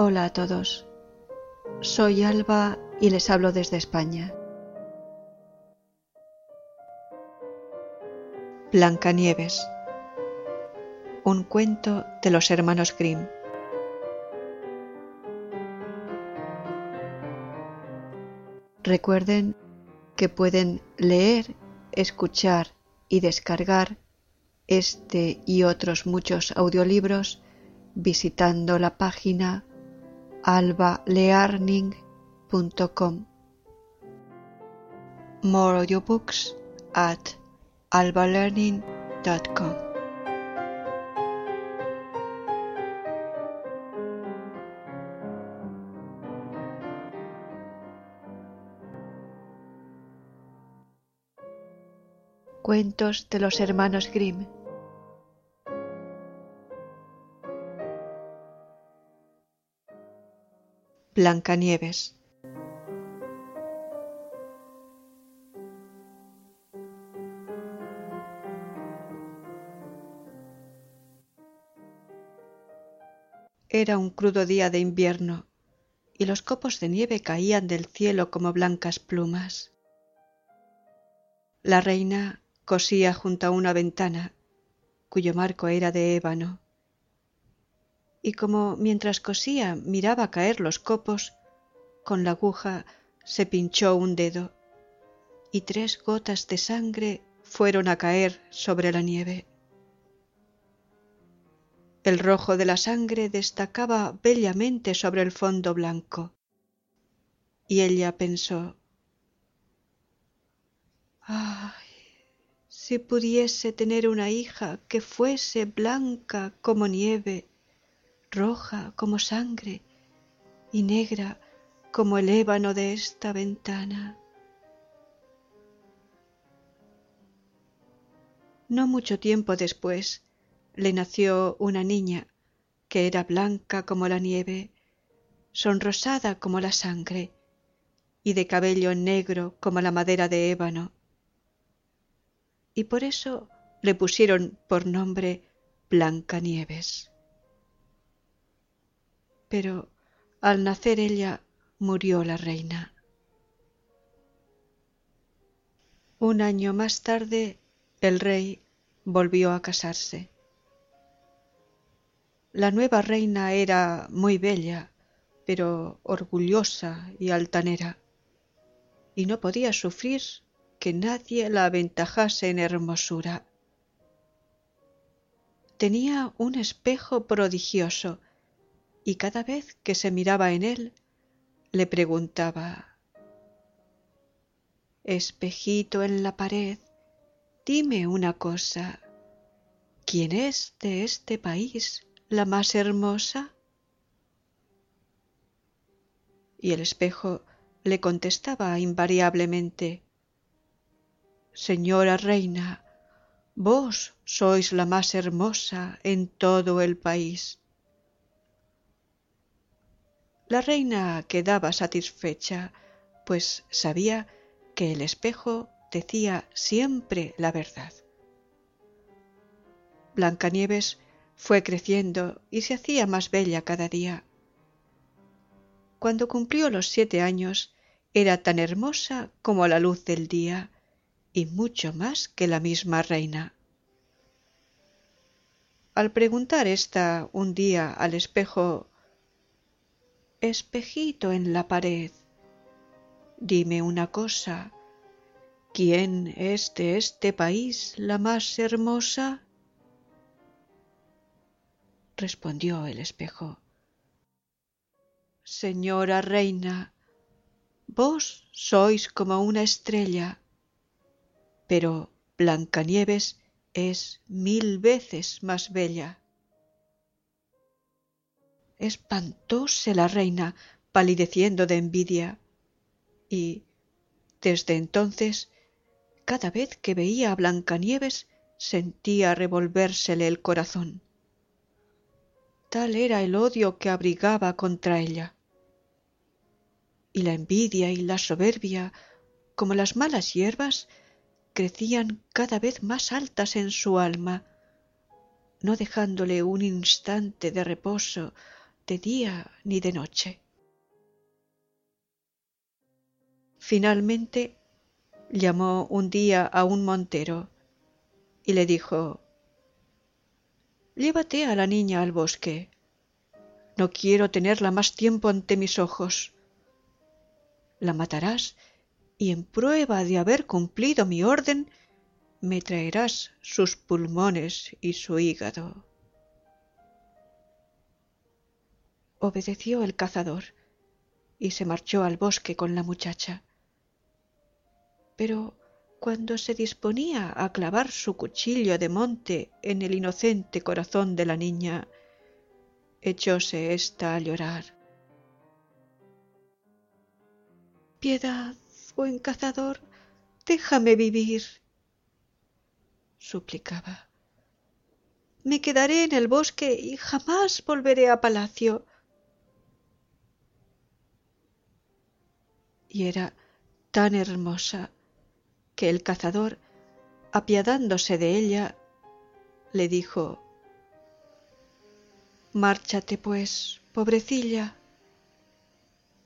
Hola a todos. Soy Alba y les hablo desde España. Blancanieves. Un cuento de los hermanos Grimm. Recuerden que pueden leer, escuchar y descargar este y otros muchos audiolibros visitando la página albalearning.com. More audiobooks at albalearning.com. Cuentos de los hermanos Grimm. Blancanieves. Era un crudo día de invierno y los copos de nieve caían del cielo como blancas plumas. La reina cosía junto a una ventana cuyo marco era de ébano y como mientras cosía miraba caer los copos, con la aguja se pinchó un dedo y tres gotas de sangre fueron a caer sobre la nieve. El rojo de la sangre destacaba bellamente sobre el fondo blanco. Y ella pensó, ¡ay! Si pudiese tener una hija que fuese blanca como nieve, roja como sangre y negra como el ébano de esta ventana. No mucho tiempo después, le nació una niña que era blanca como la nieve, sonrosada como la sangre y de cabello negro como la madera de ébano. Y por eso le pusieron por nombre Blancanieves. Pero al nacer ella murió la reina. Un año más tarde el rey volvió a casarse. La nueva reina era muy bella, pero orgullosa y altanera, y no podía sufrir que nadie la aventajase en hermosura. Tenía un espejo prodigioso, y cada vez que se miraba en él, le preguntaba Espejito en la pared, dime una cosa, ¿quién es de este país la más hermosa? Y el espejo le contestaba invariablemente Señora reina, vos sois la más hermosa en todo el país. La reina quedaba satisfecha, pues sabía que el espejo decía siempre la verdad. Blancanieves fue creciendo y se hacía más bella cada día. Cuando cumplió los siete años, era tan hermosa como la luz del día y mucho más que la misma reina. Al preguntar ésta un día al espejo Espejito en la pared, dime una cosa, ¿quién es de este país la más hermosa? respondió el espejo. Señora reina, vos sois como una estrella, pero Blancanieves es mil veces más bella. Espantóse la reina, palideciendo de envidia, y desde entonces, cada vez que veía a Blancanieves, sentía revolvérsele el corazón. Tal era el odio que abrigaba contra ella. Y la envidia y la soberbia, como las malas hierbas, crecían cada vez más altas en su alma, no dejándole un instante de reposo de día ni de noche. Finalmente llamó un día a un montero y le dijo Llévate a la niña al bosque. No quiero tenerla más tiempo ante mis ojos. La matarás y en prueba de haber cumplido mi orden me traerás sus pulmones y su hígado. Obedeció el cazador y se marchó al bosque con la muchacha. Pero cuando se disponía a clavar su cuchillo de monte en el inocente corazón de la niña, echóse ésta a llorar. Piedad, buen cazador, déjame vivir, suplicaba. Me quedaré en el bosque y jamás volveré a palacio. Y era tan hermosa que el cazador, apiadándose de ella, le dijo Márchate, pues, pobrecilla.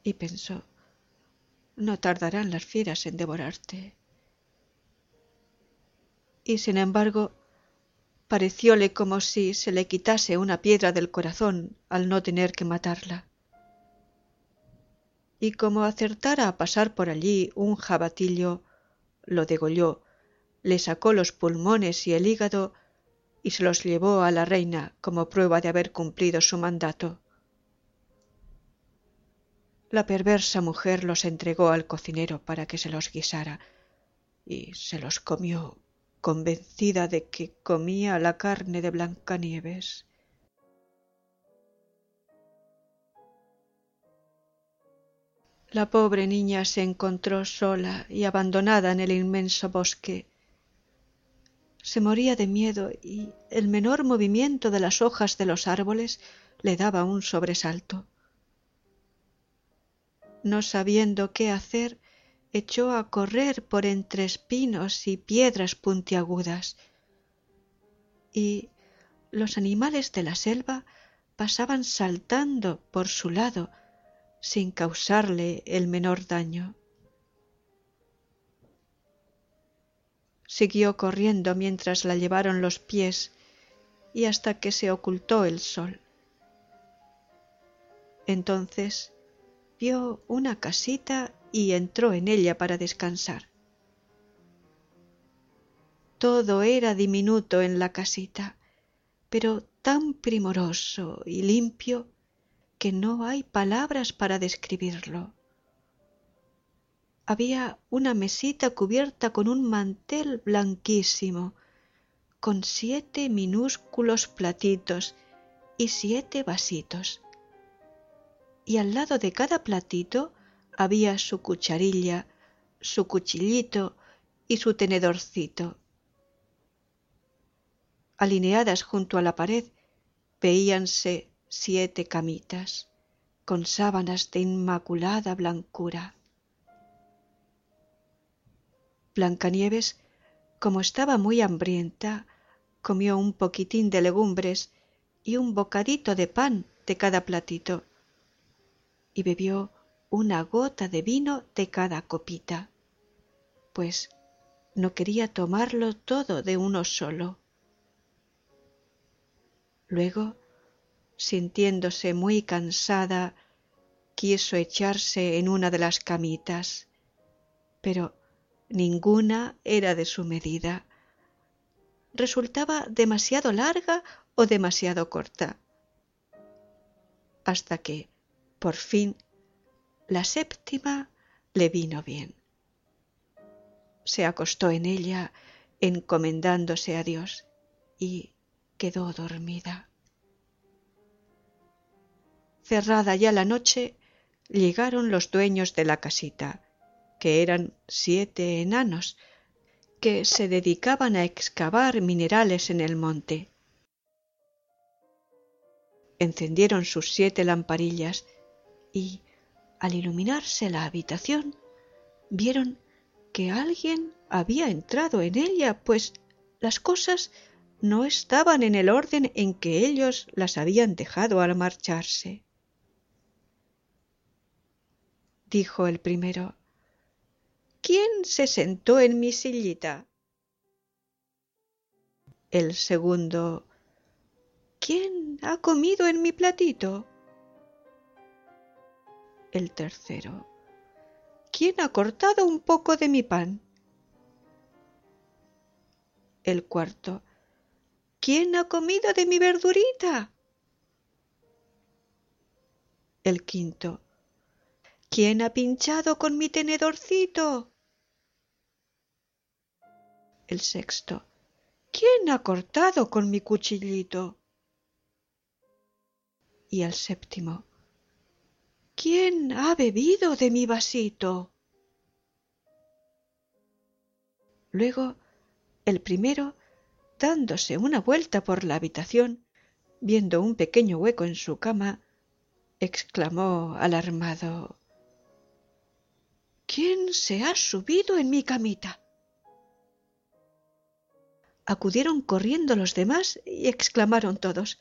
Y pensó No tardarán las fieras en devorarte y sin embargo parecióle como si se le quitase una piedra del corazón al no tener que matarla. Y como acertara a pasar por allí un jabatillo, lo degolló, le sacó los pulmones y el hígado y se los llevó a la reina como prueba de haber cumplido su mandato. La perversa mujer los entregó al cocinero para que se los guisara y se los comió convencida de que comía la carne de Blancanieves. La pobre niña se encontró sola y abandonada en el inmenso bosque. Se moría de miedo y el menor movimiento de las hojas de los árboles le daba un sobresalto. No sabiendo qué hacer, echó a correr por entre espinos y piedras puntiagudas, y los animales de la selva pasaban saltando por su lado sin causarle el menor daño. Siguió corriendo mientras la llevaron los pies y hasta que se ocultó el sol. Entonces vio una casita y entró en ella para descansar. Todo era diminuto en la casita, pero tan primoroso y limpio que no hay palabras para describirlo. Había una mesita cubierta con un mantel blanquísimo, con siete minúsculos platitos y siete vasitos. Y al lado de cada platito había su cucharilla, su cuchillito y su tenedorcito. Alineadas junto a la pared veíanse siete camitas con sábanas de inmaculada blancura. Blancanieves, como estaba muy hambrienta, comió un poquitín de legumbres y un bocadito de pan de cada platito y bebió una gota de vino de cada copita, pues no quería tomarlo todo de uno solo. Luego, sintiéndose muy cansada, quiso echarse en una de las camitas, pero ninguna era de su medida. Resultaba demasiado larga o demasiado corta. Hasta que, por fin, la séptima le vino bien. Se acostó en ella encomendándose a Dios y quedó dormida. Cerrada ya la noche, llegaron los dueños de la casita, que eran siete enanos, que se dedicaban a excavar minerales en el monte. Encendieron sus siete lamparillas y, al iluminarse la habitación, vieron que alguien había entrado en ella, pues las cosas no estaban en el orden en que ellos las habían dejado al marcharse. Dijo el primero. ¿Quién se sentó en mi sillita? El segundo. ¿Quién ha comido en mi platito? El tercero. ¿Quién ha cortado un poco de mi pan? El cuarto. ¿Quién ha comido de mi verdurita? El quinto. ¿Quién ha pinchado con mi tenedorcito? El sexto. ¿Quién ha cortado con mi cuchillito? Y el séptimo. ¿Quién ha bebido de mi vasito? Luego, el primero, dándose una vuelta por la habitación, viendo un pequeño hueco en su cama, exclamó alarmado ¿Quién se ha subido en mi camita? Acudieron corriendo los demás y exclamaron todos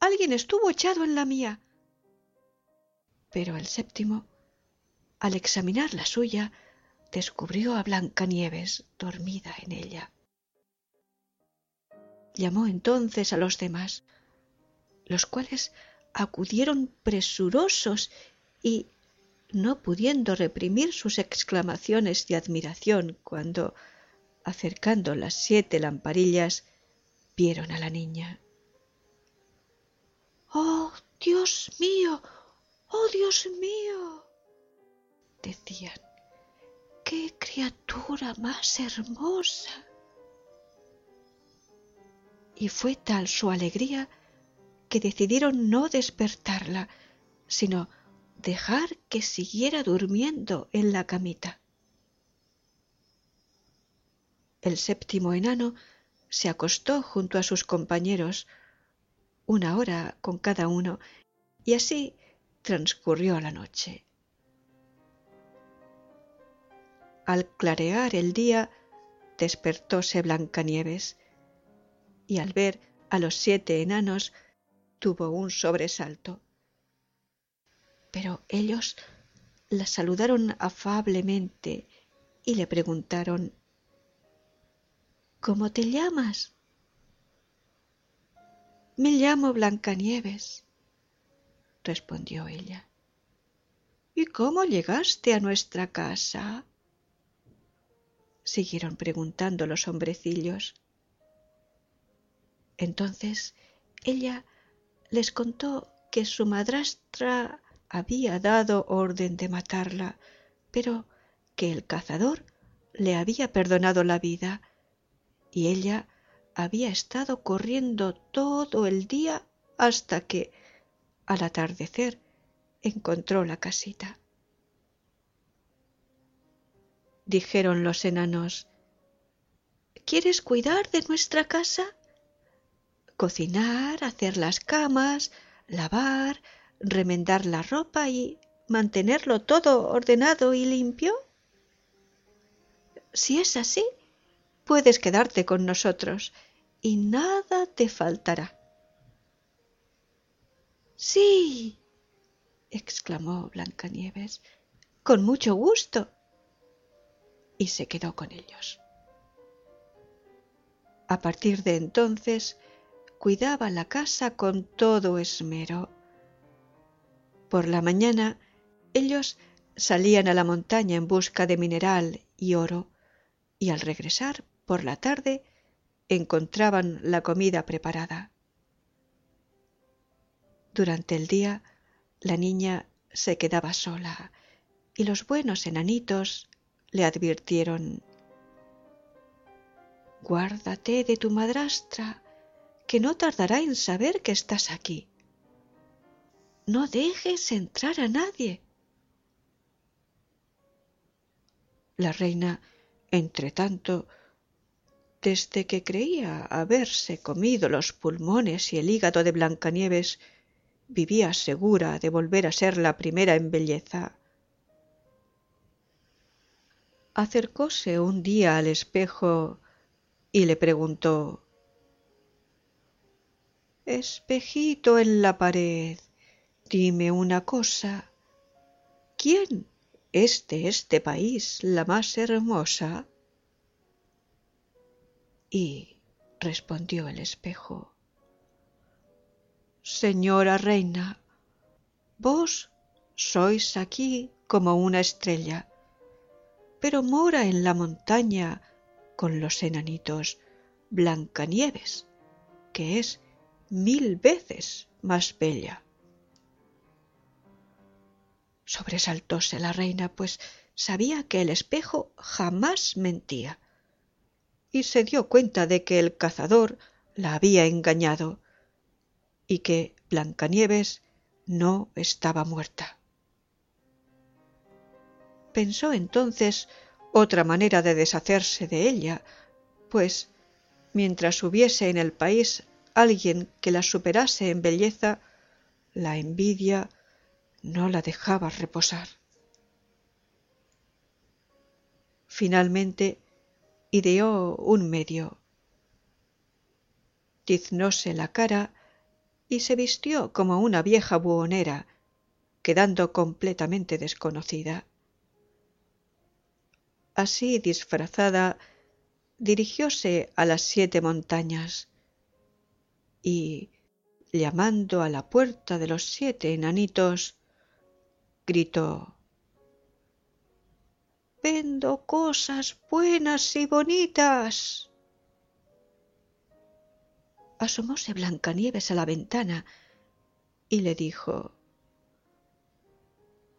Alguien estuvo echado en la mía. Pero el séptimo, al examinar la suya, descubrió a Blancanieves dormida en ella. Llamó entonces a los demás, los cuales acudieron presurosos y, no pudiendo reprimir sus exclamaciones de admiración cuando, acercando las siete lamparillas, vieron a la niña. ¡Oh, Dios mío! ¡Oh, Dios mío! decían. ¡Qué criatura más hermosa! Y fue tal su alegría que decidieron no despertarla, sino dejar que siguiera durmiendo en la camita. El séptimo enano se acostó junto a sus compañeros, una hora con cada uno, y así transcurrió la noche. Al clarear el día, despertóse Blancanieves, y al ver a los siete enanos tuvo un sobresalto pero ellos la saludaron afablemente y le preguntaron ¿Cómo te llamas? Me llamo Blancanieves, respondió ella. ¿Y cómo llegaste a nuestra casa? siguieron preguntando los hombrecillos. Entonces ella les contó que su madrastra había dado orden de matarla, pero que el cazador le había perdonado la vida y ella había estado corriendo todo el día hasta que, al atardecer, encontró la casita. Dijeron los enanos, ¿Quieres cuidar de nuestra casa? Cocinar, hacer las camas, lavar, remendar la ropa y mantenerlo todo ordenado y limpio? Si es así, puedes quedarte con nosotros y nada te faltará. Sí, exclamó Blancanieves, con mucho gusto. Y se quedó con ellos. A partir de entonces, cuidaba la casa con todo esmero por la mañana ellos salían a la montaña en busca de mineral y oro, y al regresar por la tarde encontraban la comida preparada. Durante el día la niña se quedaba sola y los buenos enanitos le advirtieron Guárdate de tu madrastra, que no tardará en saber que estás aquí no dejes entrar a nadie. La reina, entretanto, desde que creía haberse comido los pulmones y el hígado de Blancanieves, vivía segura de volver a ser la primera en belleza. Acercóse un día al espejo y le preguntó Espejito en la pared, Dime una cosa. ¿quién es de este país la más hermosa? Y respondió el espejo, Señora reina, vos sois aquí como una estrella, pero mora en la montaña con los enanitos Blancanieves, que es mil veces más bella. Sobresaltóse la reina, pues sabía que el espejo jamás mentía, y se dio cuenta de que el cazador la había engañado y que Blancanieves no estaba muerta. Pensó entonces otra manera de deshacerse de ella, pues mientras hubiese en el país alguien que la superase en belleza, la envidia no la dejaba reposar. Finalmente ideó un medio. Tiznóse la cara y se vistió como una vieja buhonera, quedando completamente desconocida. Así disfrazada, dirigióse a las siete montañas y, llamando a la puerta de los siete enanitos, gritó Vendo cosas buenas y bonitas asomóse Blancanieves a la ventana y le dijo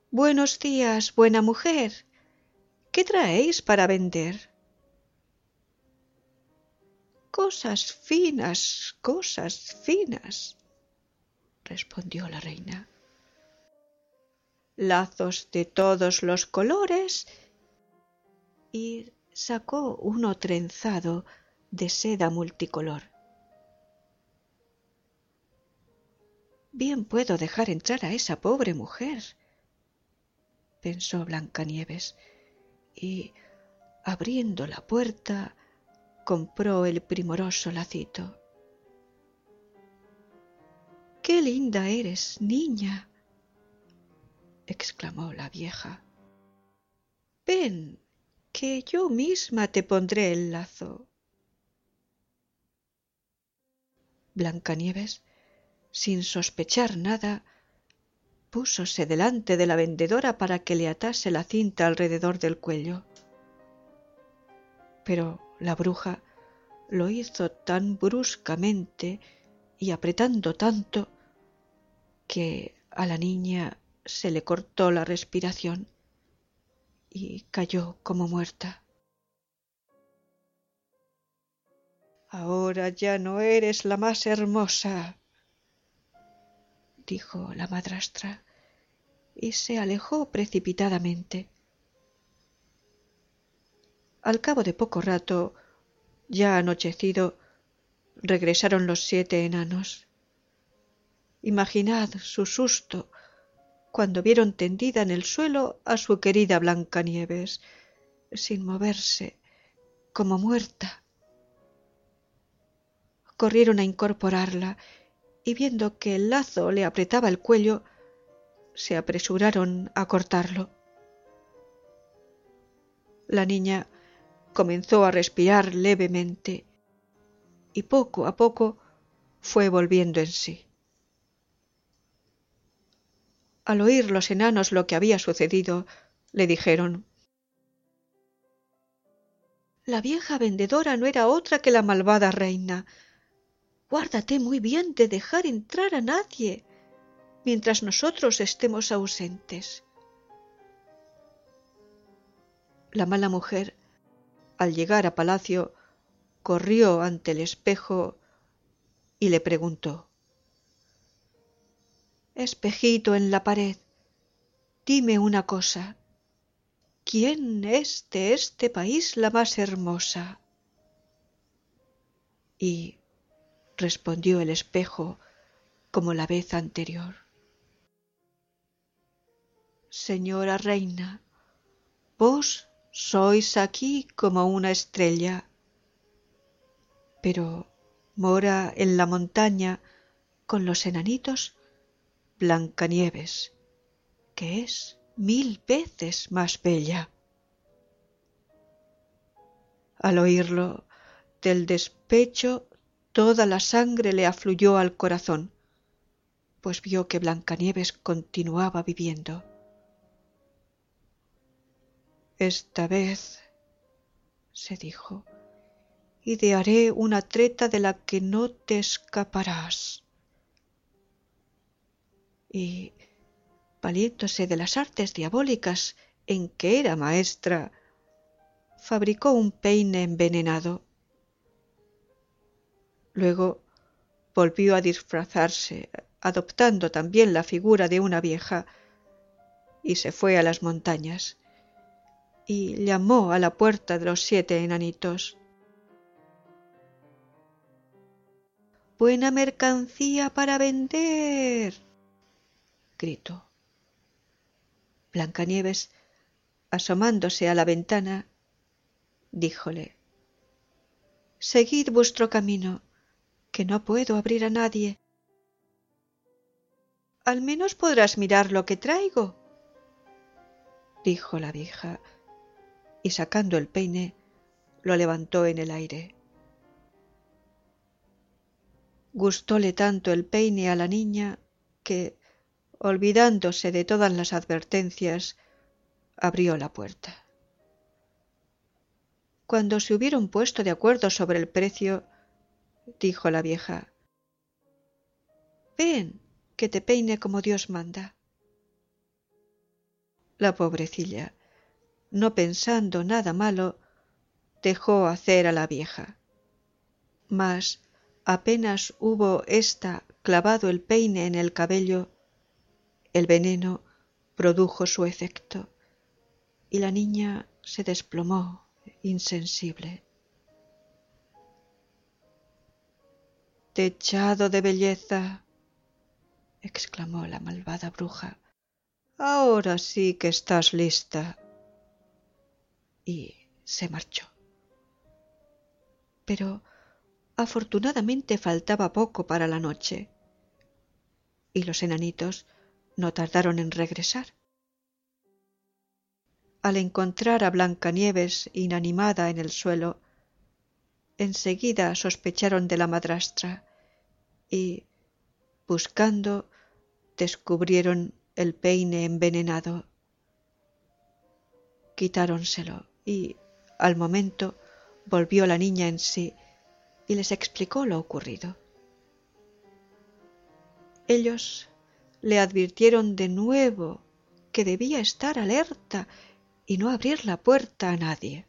Buenos días, buena mujer. ¿Qué traéis para vender? Cosas finas, cosas finas, respondió la reina. Lazos de todos los colores y sacó uno trenzado de seda multicolor. Bien puedo dejar entrar a esa pobre mujer, pensó Blancanieves, y abriendo la puerta compró el primoroso lacito. ¡Qué linda eres, niña! Exclamó la vieja. Ven, que yo misma te pondré el lazo. Blancanieves sin sospechar nada, púsose delante de la vendedora para que le atase la cinta alrededor del cuello. Pero la bruja lo hizo tan bruscamente y apretando tanto que a la niña se le cortó la respiración y cayó como muerta. Ahora ya no eres la más hermosa, dijo la madrastra, y se alejó precipitadamente. Al cabo de poco rato, ya anochecido, regresaron los siete enanos. Imaginad su susto cuando vieron tendida en el suelo a su querida Blancanieves, sin moverse, como muerta. Corrieron a incorporarla y viendo que el lazo le apretaba el cuello, se apresuraron a cortarlo. La niña comenzó a respirar levemente y poco a poco fue volviendo en sí. Al oír los enanos lo que había sucedido, le dijeron La vieja vendedora no era otra que la malvada reina, Guárdate muy bien de dejar entrar a nadie mientras nosotros estemos ausentes. La mala mujer, al llegar a palacio, corrió ante el espejo y le preguntó Espejito en la pared, dime una cosa. ¿Quién es de este país la más hermosa? Y respondió el espejo como la vez anterior. Señora reina, vos sois aquí como una estrella, pero mora en la montaña con los enanitos Blancanieves, que es mil veces más bella. Al oírlo, del despecho toda la sangre le afluyó al corazón, pues vio que Blancanieves continuaba viviendo. Esta vez, se dijo, idearé una treta de la que no te escaparás. Y, valiéndose de las artes diabólicas en que era maestra, fabricó un peine envenenado. Luego volvió a disfrazarse, adoptando también la figura de una vieja, y se fue a las montañas, y llamó a la puerta de los siete enanitos. Buena mercancía para vender. Gritó. Blancanieves, asomándose a la ventana, díjole Seguid vuestro camino, que no puedo abrir a nadie. Al menos podrás mirar lo que traigo, dijo la vieja, y sacando el peine, lo levantó en el aire. Gustóle tanto el peine a la niña que, olvidándose de todas las advertencias, abrió la puerta. Cuando se hubieron puesto de acuerdo sobre el precio, dijo la vieja, Ven, que te peine como Dios manda. La pobrecilla, no pensando nada malo, dejó hacer a la vieja. Mas apenas hubo ésta clavado el peine en el cabello, el veneno produjo su efecto y la niña se desplomó insensible. Techado de belleza, exclamó la malvada bruja, ahora sí que estás lista. Y se marchó. Pero afortunadamente faltaba poco para la noche, y los enanitos no tardaron en regresar al encontrar a Blancanieves inanimada en el suelo, enseguida sospecharon de la madrastra y, buscando, descubrieron el peine envenenado. Quitáronselo y, al momento, volvió la niña en sí y les explicó lo ocurrido. Ellos le advirtieron de nuevo que debía estar alerta y no abrir la puerta a nadie.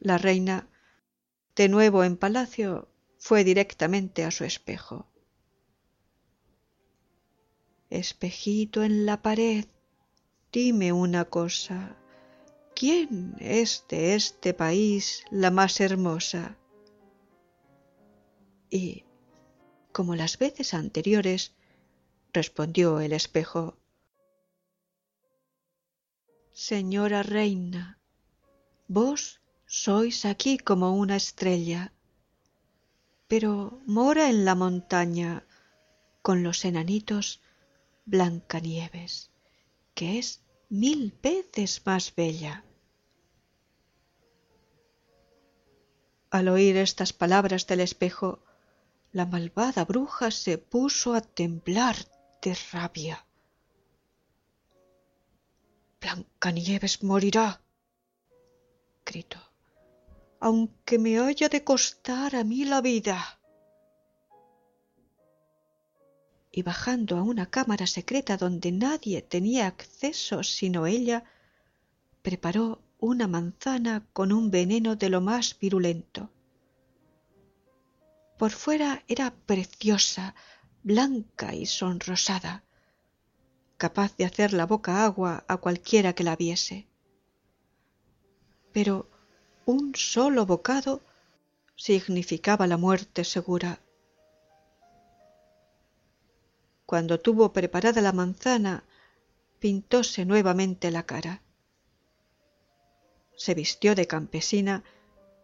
La reina, de nuevo en palacio, fue directamente a su espejo. Espejito en la pared, dime una cosa. ¿Quién es de este país la más hermosa? Y, como las veces anteriores, respondió el espejo, Señora reina, vos sois aquí como una estrella, pero mora en la montaña con los enanitos Blancanieves, que es mil veces más bella. Al oír estas palabras del espejo, la malvada bruja se puso a temblar de rabia. Blancanieves morirá, gritó, aunque me haya de costar a mí la vida. Y bajando a una cámara secreta donde nadie tenía acceso sino ella, preparó una manzana con un veneno de lo más virulento. Por fuera era preciosa, blanca y sonrosada capaz de hacer la boca agua a cualquiera que la viese. Pero un solo bocado significaba la muerte segura. Cuando tuvo preparada la manzana, pintóse nuevamente la cara. Se vistió de campesina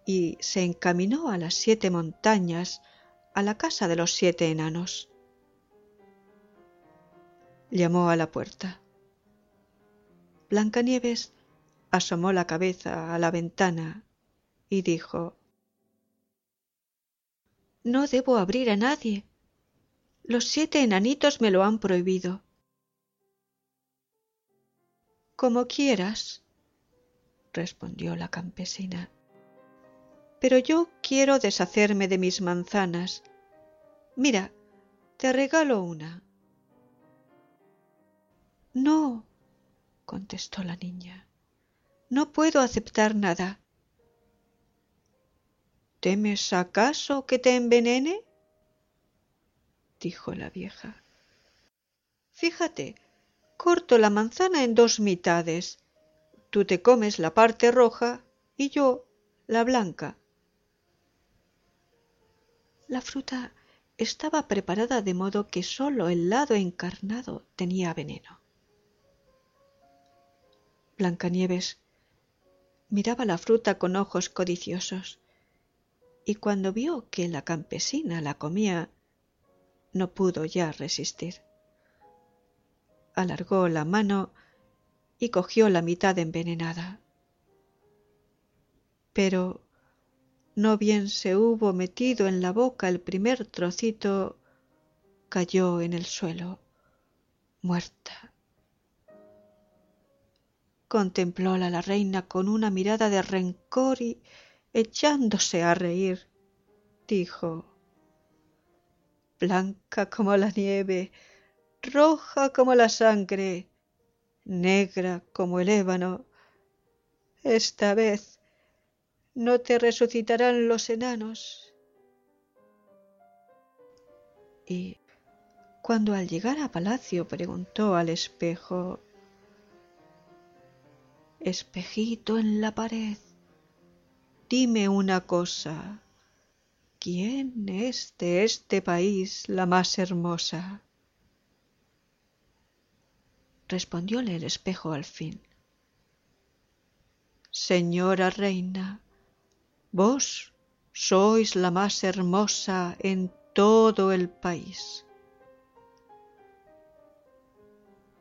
y se encaminó a las siete montañas, a la casa de los siete enanos. llamó a la puerta. Blancanieves asomó la cabeza a la ventana y dijo No debo abrir a nadie. Los siete enanitos me lo han prohibido. Como quieras, respondió la campesina. Pero yo quiero deshacerme de mis manzanas. Mira, te regalo una. No, contestó la niña. No puedo aceptar nada. ¿Temes acaso que te envenene? dijo la vieja. Fíjate, corto la manzana en dos mitades. Tú te comes la parte roja y yo la blanca. La fruta estaba preparada de modo que sólo el lado encarnado tenía veneno. Blancanieves miraba la fruta con ojos codiciosos y cuando vio que la campesina la comía no pudo ya resistir. Alargó la mano y cogió la mitad envenenada. Pero no bien se hubo metido en la boca el primer trocito, cayó en el suelo, muerta. Contemplóla la reina con una mirada de rencor y, echándose a reír, dijo Blanca como la nieve, roja como la sangre, negra como el ébano, esta vez no te resucitarán los enanos. Y cuando al llegar a palacio preguntó al espejo Espejito en la pared, dime una cosa. ¿Quién es de este país la más hermosa? Respondióle el espejo al fin. Señora reina, vos sois la más hermosa en todo el país.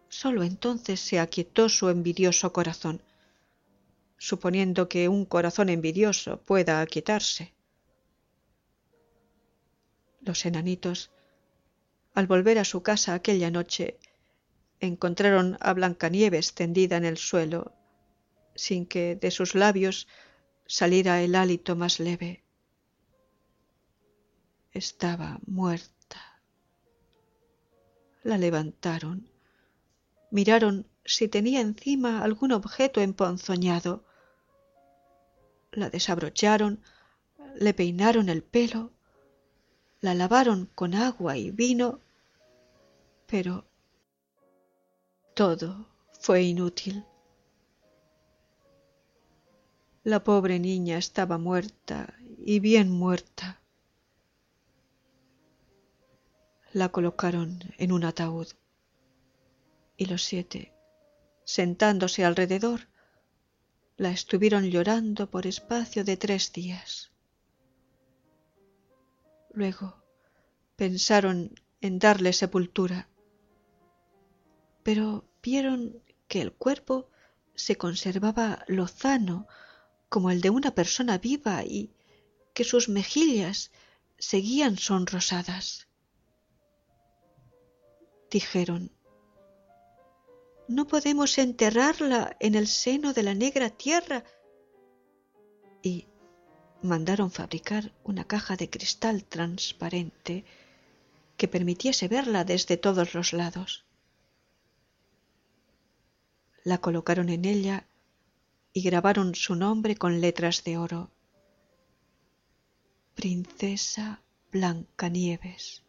Sólo entonces se aquietó su envidioso corazón suponiendo que un corazón envidioso pueda aquietarse. Los enanitos, al volver a su casa aquella noche, encontraron a Blancanieves tendida en el suelo, sin que de sus labios saliera el hálito más leve. Estaba muerta. La levantaron, miraron si tenía encima algún objeto emponzoñado, la desabrocharon, le peinaron el pelo, la lavaron con agua y vino, pero todo fue inútil. La pobre niña estaba muerta y bien muerta. La colocaron en un ataúd y los siete, sentándose alrededor, la estuvieron llorando por espacio de tres días. Luego pensaron en darle sepultura, pero vieron que el cuerpo se conservaba lozano como el de una persona viva y que sus mejillas seguían sonrosadas. Dijeron, no podemos enterrarla en el seno de la negra tierra. Y mandaron fabricar una caja de cristal transparente que permitiese verla desde todos los lados. La colocaron en ella y grabaron su nombre con letras de oro. Princesa Blancanieves.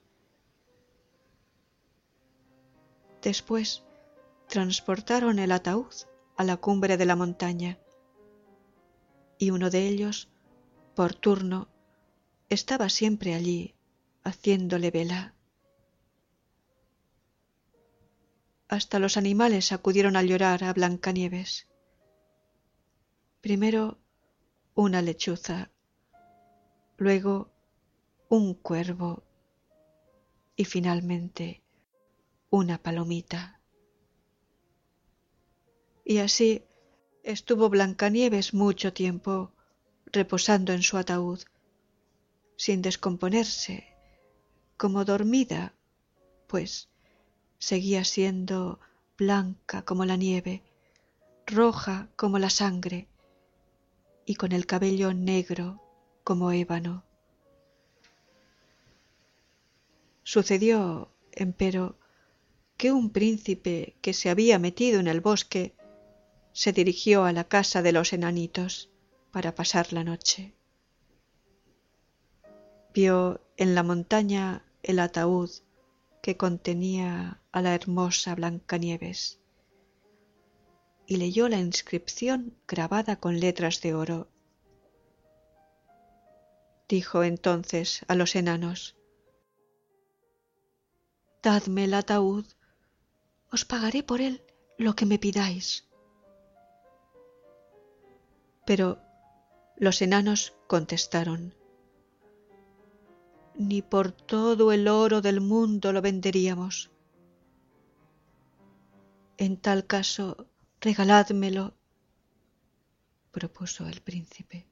Después transportaron el ataúd a la cumbre de la montaña y uno de ellos, por turno, estaba siempre allí haciéndole vela. Hasta los animales acudieron a llorar a Blancanieves. Primero una lechuza, luego un cuervo y finalmente una palomita. Y así estuvo Blancanieves mucho tiempo reposando en su ataúd, sin descomponerse, como dormida, pues seguía siendo blanca como la nieve, roja como la sangre, y con el cabello negro como ébano. Sucedió, empero, que un príncipe que se había metido en el bosque se dirigió a la casa de los enanitos para pasar la noche. Vio en la montaña el ataúd que contenía a la hermosa Blancanieves y leyó la inscripción grabada con letras de oro. Dijo entonces a los enanos, Dadme el ataúd, os pagaré por él lo que me pidáis. Pero los enanos contestaron, Ni por todo el oro del mundo lo venderíamos. En tal caso, regaládmelo, propuso el príncipe,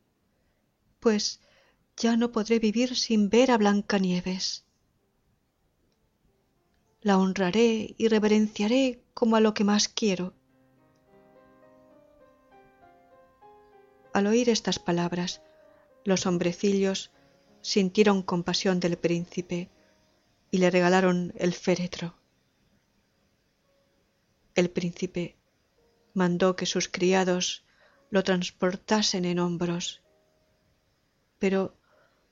pues ya no podré vivir sin ver a Blancanieves. La honraré y reverenciaré como a lo que más quiero. Al oír estas palabras, los hombrecillos sintieron compasión del príncipe y le regalaron el féretro. El príncipe mandó que sus criados lo transportasen en hombros, pero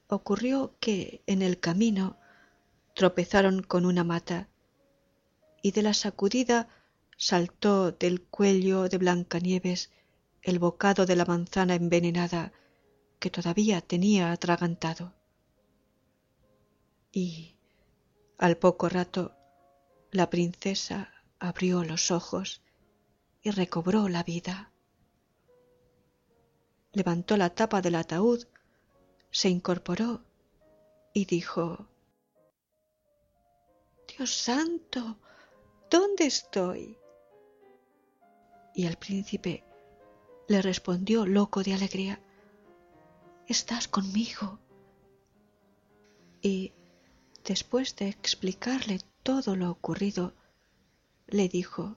ocurrió que en el camino tropezaron con una mata y de la sacudida saltó del cuello de Blancanieves el bocado de la manzana envenenada que todavía tenía atragantado. Y al poco rato la princesa abrió los ojos y recobró la vida. Levantó la tapa del ataúd, se incorporó y dijo Dios santo, ¿dónde estoy? Y el príncipe le respondió loco de alegría Estás conmigo. Y después de explicarle todo lo ocurrido, le dijo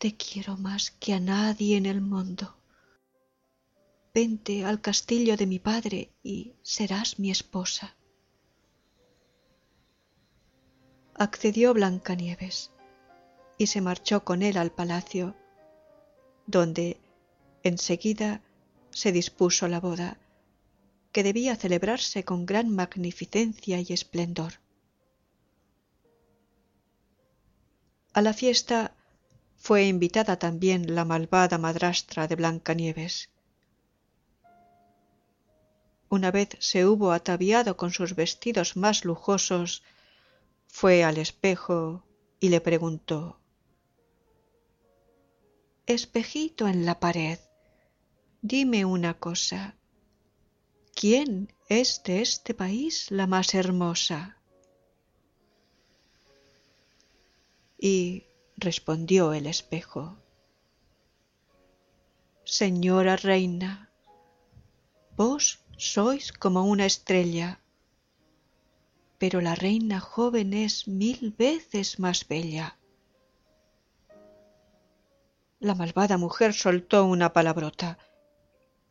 te quiero más que a nadie en el mundo. Vente al castillo de mi padre y serás mi esposa. Accedió Blancanieves y se marchó con él al palacio, donde enseguida se dispuso la boda, que debía celebrarse con gran magnificencia y esplendor. A la fiesta fue invitada también la malvada madrastra de Blancanieves. Una vez se hubo ataviado con sus vestidos más lujosos, fue al espejo y le preguntó Espejito en la pared, dime una cosa. ¿Quién es de este país la más hermosa? Y respondió el espejo. Señora reina, vos sois como una estrella, pero la reina joven es mil veces más bella. La malvada mujer soltó una palabrota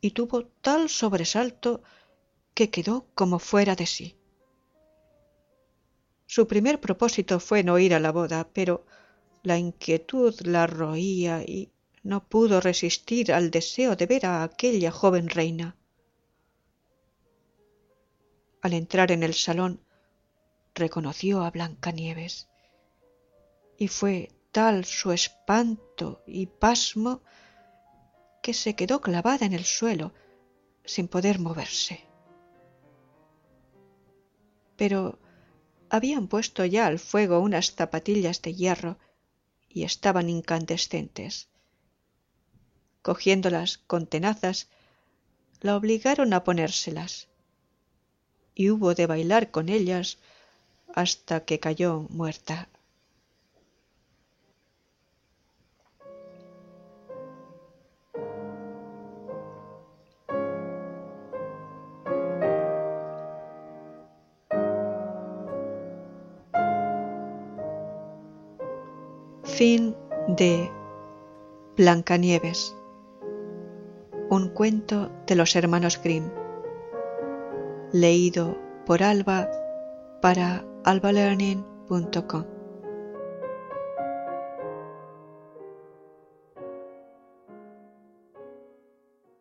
y tuvo tal sobresalto que quedó como fuera de sí. Su primer propósito fue no ir a la boda, pero la inquietud la roía y no pudo resistir al deseo de ver a aquella joven reina. Al entrar en el salón reconoció a Blancanieves y fue tal su espanto y pasmo que se quedó clavada en el suelo sin poder moverse. Pero habían puesto ya al fuego unas zapatillas de hierro y estaban incandescentes. Cogiéndolas con tenazas, la obligaron a ponérselas, y hubo de bailar con ellas hasta que cayó muerta. Fin de Blancanieves. Un cuento de los hermanos Grimm. Leído por Alba para albalearning.com.